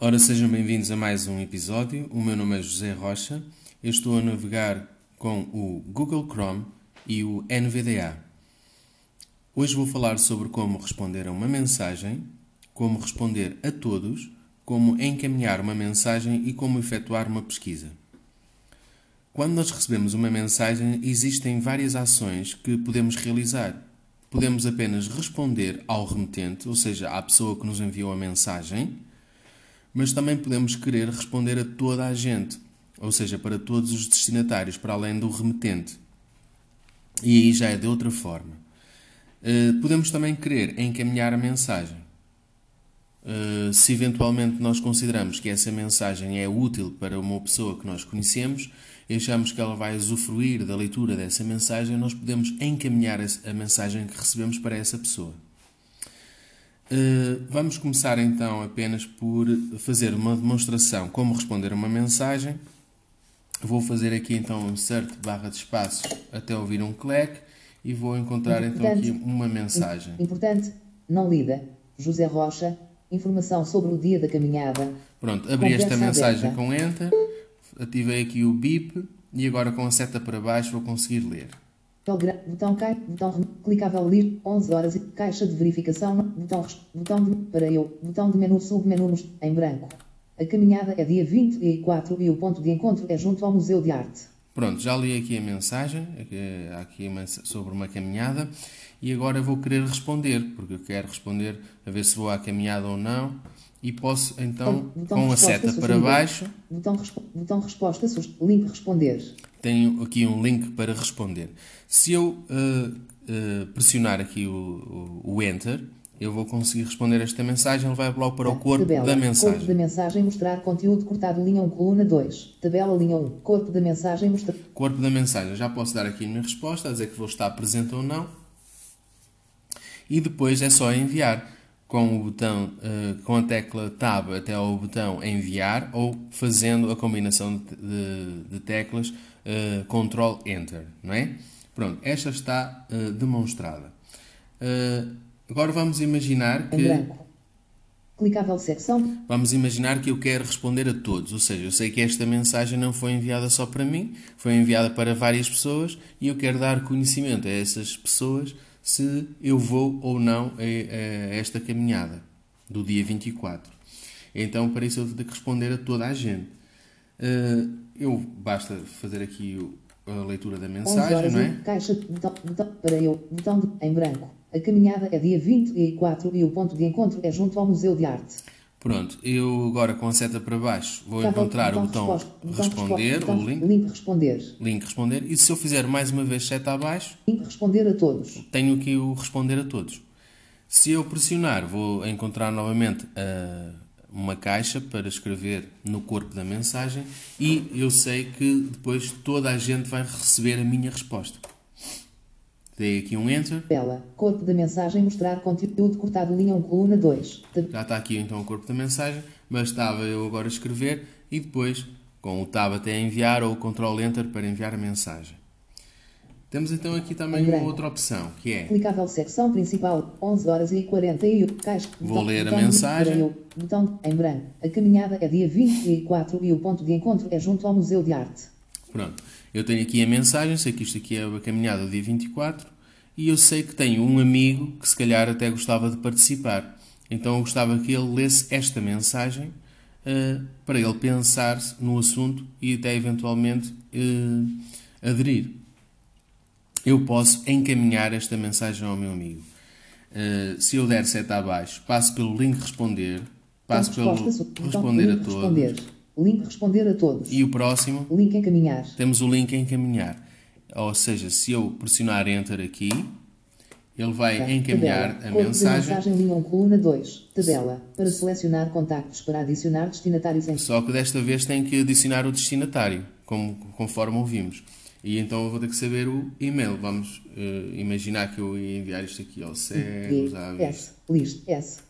Ora, sejam bem-vindos a mais um episódio. O meu nome é José Rocha. Eu estou a navegar com o Google Chrome e o NVDA. Hoje vou falar sobre como responder a uma mensagem, como responder a todos, como encaminhar uma mensagem e como efetuar uma pesquisa. Quando nós recebemos uma mensagem, existem várias ações que podemos realizar. Podemos apenas responder ao remetente, ou seja, à pessoa que nos enviou a mensagem, mas também podemos querer responder a toda a gente, ou seja, para todos os destinatários, para além do remetente. E aí já é de outra forma. Eh, podemos também querer encaminhar a mensagem. Eh, se eventualmente nós consideramos que essa mensagem é útil para uma pessoa que nós conhecemos e achamos que ela vai usufruir da leitura dessa mensagem, nós podemos encaminhar a mensagem que recebemos para essa pessoa. Eh, vamos começar então apenas por fazer uma demonstração como responder a uma mensagem. Vou fazer aqui então um insert barra de espaços até ouvir um clack e vou encontrar então aqui uma mensagem. Importante, não lida. José Rocha, informação sobre o dia da caminhada. Pronto, abri esta mensagem aberta. com Enter, ativei aqui o bip e agora com a seta para baixo vou conseguir ler. Botão cai, botão clicável ler, 11 horas, caixa de verificação, botão, botão de, para eu, botão de menu submenu em branco. A caminhada é dia 24 e o ponto de encontro é junto ao Museu de Arte. Pronto, já li aqui a mensagem, aqui sobre uma caminhada, e agora vou querer responder, porque eu quero responder a ver se vou à caminhada ou não, e posso então, com a seta para baixo... Botão, botão resposta, link responder. Tenho aqui um link para responder. Se eu uh, uh, pressionar aqui o, o, o Enter, eu vou conseguir responder esta mensagem, ele vai logo para o corpo Tabela, da mensagem. Corpo da mensagem, mostrar conteúdo cortado, linha 1, coluna 2. Tabela, linha 1, corpo da mensagem, mostrar... Corpo da mensagem, já posso dar aqui a minha resposta, a dizer que vou estar presente ou não. E depois é só enviar com o botão, uh, com a tecla Tab até ao botão enviar ou fazendo a combinação de, de, de teclas uh, Ctrl Enter, não é? Pronto, esta está uh, demonstrada. Agora vamos imaginar que. Clicável secção. Vamos imaginar que eu quero responder a todos. Ou seja, eu sei que esta mensagem não foi enviada só para mim, foi enviada para várias pessoas e eu quero dar conhecimento a essas pessoas se eu vou ou não a, esta caminhada do dia 24. Então, para isso, eu ter que responder a toda a gente. Uh, eu basta fazer aqui a leitura da mensagem, não é? Caixa, botão, botão, para eu, botão de, em branco. A caminhada é dia 24 e o ponto de encontro é junto ao Museu de Arte. Pronto, eu agora com a seta para baixo vou encontrar o botão, botão responder, botão, o link. Link responder. Link responder. E se eu fizer mais uma vez seta abaixo... Link responder a todos. Tenho aqui o responder a todos. Se eu pressionar, vou encontrar novamente uh, uma caixa para escrever no corpo da mensagem e eu sei que depois toda a gente vai receber a minha resposta. Dei aqui um Enter. Tela. Corpo da mensagem. Mostrar conteúdo cortado. Linha 1, coluna 2. Já está aqui então o corpo da mensagem. Bastava eu agora escrever e depois com o Tab até enviar ou o Ctrl Enter para enviar a mensagem. Temos então aqui também uma outra opção, que é... Clicável secção principal, 11 horas e 41, caixa... Vou botão, ler a mensagem. Botão em branco. A caminhada é dia 24 e o ponto de encontro é junto ao Museu de Arte. Pronto. Eu tenho aqui a mensagem, sei que isto aqui é a caminhada do dia 24 e eu sei que tenho um amigo que se calhar até gostava de participar. Então eu gostava que ele lesse esta mensagem uh, para ele pensar no assunto e até eventualmente uh, aderir. Eu posso encaminhar esta mensagem ao meu amigo. Uh, se eu der seta abaixo, passo pelo link responder, passo pelo responder a todos. Responder. Link responder a todos. E o próximo? Link encaminhar. Temos o link encaminhar. Ou seja, se eu pressionar Enter aqui, ele vai tá. encaminhar tabela. a mensagem. mensagem linha 1, coluna 2. Tabela. Para selecionar contactos para adicionar destinatários em... Só que desta vez tem que adicionar o destinatário, como, conforme ouvimos. E então eu vou ter que saber o e-mail. Vamos uh, imaginar que eu ia enviar isto aqui ao cegos, à S, list, S,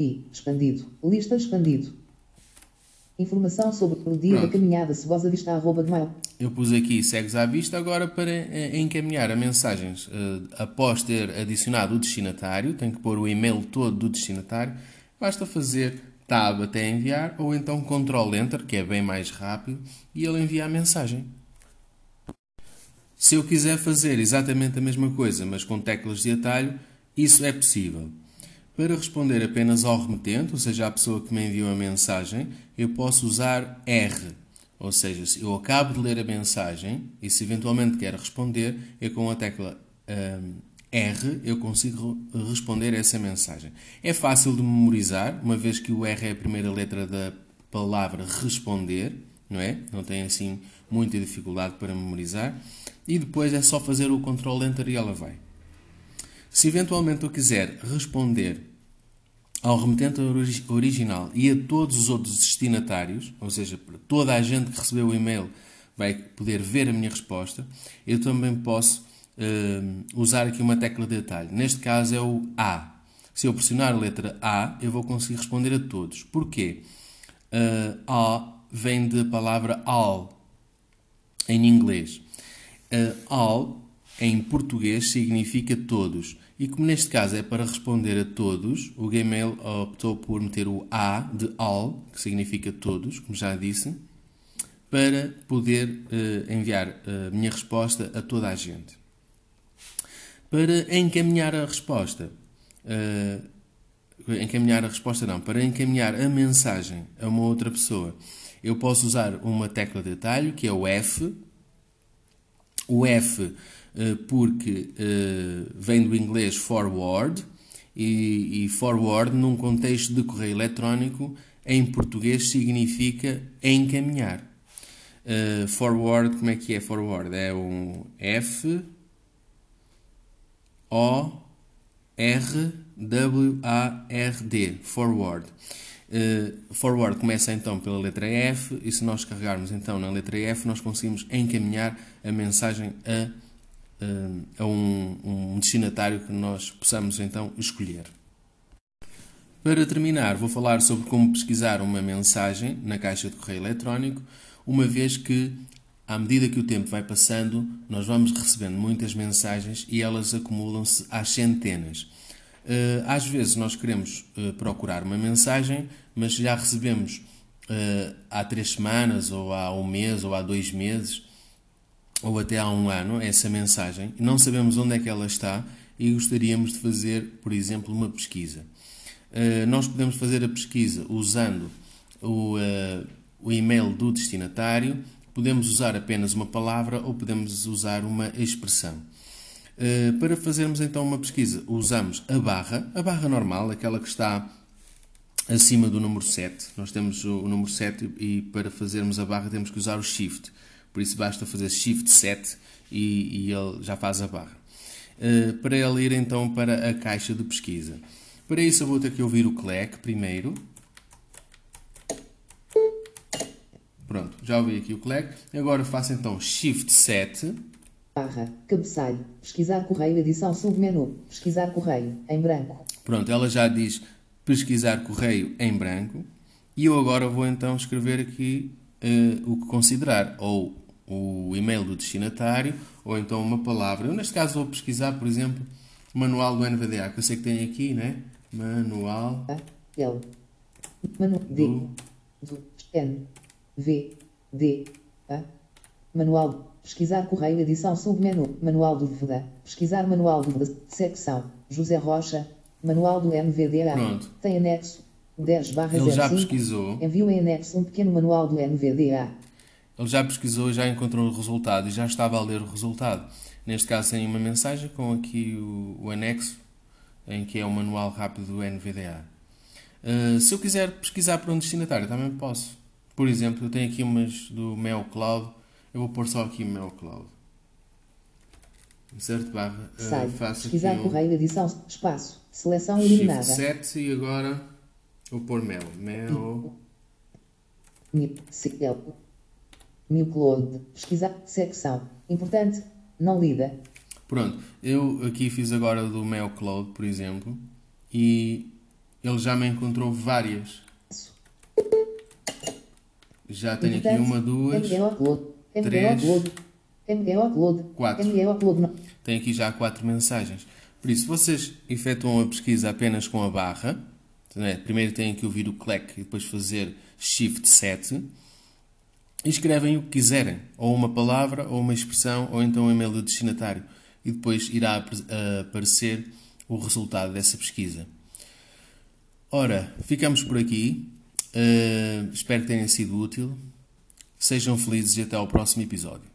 I, expandido, lista expandido, Informação sobre o dia Pronto. da caminhada Cebosa Vista arroba mail. Eu pus aqui segues à vista agora para eh, encaminhar a mensagens uh, após ter adicionado o destinatário, tenho que pôr o e-mail todo do destinatário. Basta fazer Tab até enviar, ou então Ctrl Enter, que é bem mais rápido, e ele envia a mensagem. Se eu quiser fazer exatamente a mesma coisa, mas com teclas de atalho, isso é possível. Para responder apenas ao remetente, ou seja, à pessoa que me enviou a mensagem, eu posso usar R. Ou seja, se eu acabo de ler a mensagem e se eventualmente quero responder, eu com a tecla um, R eu consigo responder essa mensagem. É fácil de memorizar, uma vez que o R é a primeira letra da palavra responder, não é? Não tem assim muita dificuldade para memorizar e depois é só fazer o Ctrl Enter e ela vai. Se eventualmente eu quiser responder ao remetente original e a todos os outros destinatários, ou seja, toda a gente que recebeu o e-mail vai poder ver a minha resposta, eu também posso uh, usar aqui uma tecla de detalhe. Neste caso é o A. Se eu pressionar a letra A, eu vou conseguir responder a todos. Porquê? Uh, A vem da palavra all, em inglês. Uh, all, em português, significa todos. E como neste caso é para responder a todos, o Gmail optou por meter o A de all, que significa todos, como já disse, para poder uh, enviar a minha resposta a toda a gente. Para encaminhar a resposta, uh, encaminhar a resposta não, para encaminhar a mensagem a uma outra pessoa, eu posso usar uma tecla de atalho que é o F, o F eh, porque eh, vem do inglês forward e, forward num contexto de correio eletrónico em português significa encaminhar. Eh, forward, como é que é forward? É um F O R W A R D, forward. Uh, forward começa então pela letra F e se nós carregarmos então na letra F nós conseguimos encaminhar a mensagem a, uh, a um, um, destinatário que nós possamos então escolher. Para terminar, vou falar sobre como pesquisar uma mensagem na caixa de correio eletrónico, uma vez que, à medida que o tempo vai passando, nós vamos recebendo muitas mensagens e elas acumulam-se às centenas. Uh, às vezes nós queremos procurar uma mensagem mas já recebemos há três semanas, ou há um mês, ou há dois meses, ou até há um ano, essa mensagem, não sabemos onde é que ela está e gostaríamos de fazer, por exemplo, uma pesquisa. Uh, nós podemos fazer a pesquisa usando o, uh, o e-mail do destinatário, podemos usar apenas uma palavra ou podemos usar uma expressão. Uh, para fazermos então uma pesquisa, usamos a barra, a barra normal, aquela que está acima do número 7. Nós temos o número 7 e para fazermos a barra temos que usar o Shift. Por isso basta fazer Shift 7 e, e ele já faz a barra. Uh, para ele ir então para a caixa de pesquisa. Para isso eu vou ter que ouvir o clack primeiro. Pronto, já ouvi aqui o clack. Agora faço então Shift 7. Barra, cabeçalho, pesquisar correio, edição submenu, pesquisar correio, em branco. Pronto, ela já diz pesquisar correio em branco e eu agora vou então escrever aqui uh, o que considerar, ou o e-mail do destinatário, ou então uma palavra. Eu neste caso vou pesquisar, por exemplo, manual do NVDA, que eu sei que tem aqui, né? Manual. L. Manu D. Do N. V. D. A. Manual. Pesquisar correio edição submenu. Manual do VDA. Pesquisar manual do VDA. Secção. José Rocha. Manual do NVDA. Pronto. Tem anexo 10 barra Ele já pesquisou. Enviou em anexo um pequeno manual do NVDA. Ele já pesquisou já encontrou o resultado e já estava a ler o resultado. Neste caso tem uma mensagem com aqui o, o anexo em que é o manual rápido do NVDA. Uh, se eu quiser pesquisar para um destinatário, também posso. Por exemplo, eu tenho aqui umas do Mel Cloud. Eu vou pôr só aqui Mel Cloud. Certo, barra. Uh, Sai. Faço pesquisar aqui correio, edição, espaço. Seleção eliminada. Shift 7 e agora vou pôr mel. Mel. Milcloud. Pesquisar. Secção. Importante. Não lida. Pronto. Eu aqui fiz agora do Mel Cloud, por exemplo. E ele já me encontrou várias. Já tenho aqui uma, duas, três, quatro. Tenho aqui já quatro mensagens. Por isso, vocês efetuam a pesquisa apenas com a barra, É? Primeiro têm que ouvir o CLEC e depois fazer Shift 7 e escrevem o que quiserem, ou uma palavra, ou uma expressão, ou então um e-mail do destinatário, e depois irá aparecer o resultado dessa pesquisa. Ora, ficamos por aqui. Uh, espero que tenha sido útil. Sejam felizes e até ao próximo episódio.